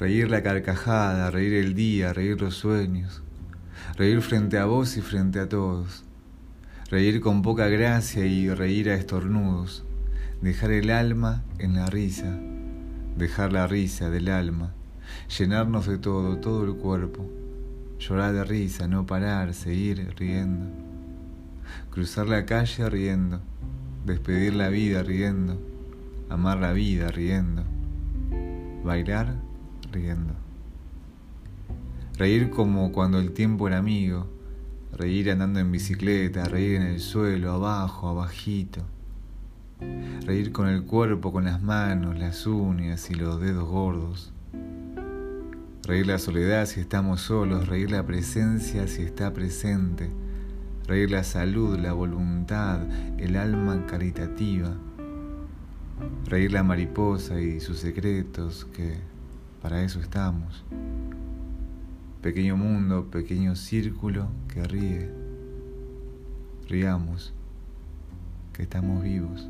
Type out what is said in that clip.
Reír la carcajada, reír el día, reír los sueños, reír frente a vos y frente a todos, reír con poca gracia y reír a estornudos, dejar el alma en la risa, dejar la risa del alma, llenarnos de todo, todo el cuerpo, llorar de risa, no parar, seguir riendo, cruzar la calle riendo, despedir la vida riendo, amar la vida riendo, bailar riendo. Reír como cuando el tiempo era amigo, reír andando en bicicleta, reír en el suelo, abajo, abajito. Reír con el cuerpo, con las manos, las uñas y los dedos gordos. Reír la soledad si estamos solos, reír la presencia si está presente. Reír la salud, la voluntad, el alma caritativa. Reír la mariposa y sus secretos que para eso estamos. Pequeño mundo, pequeño círculo que ríe. Riamos, que estamos vivos.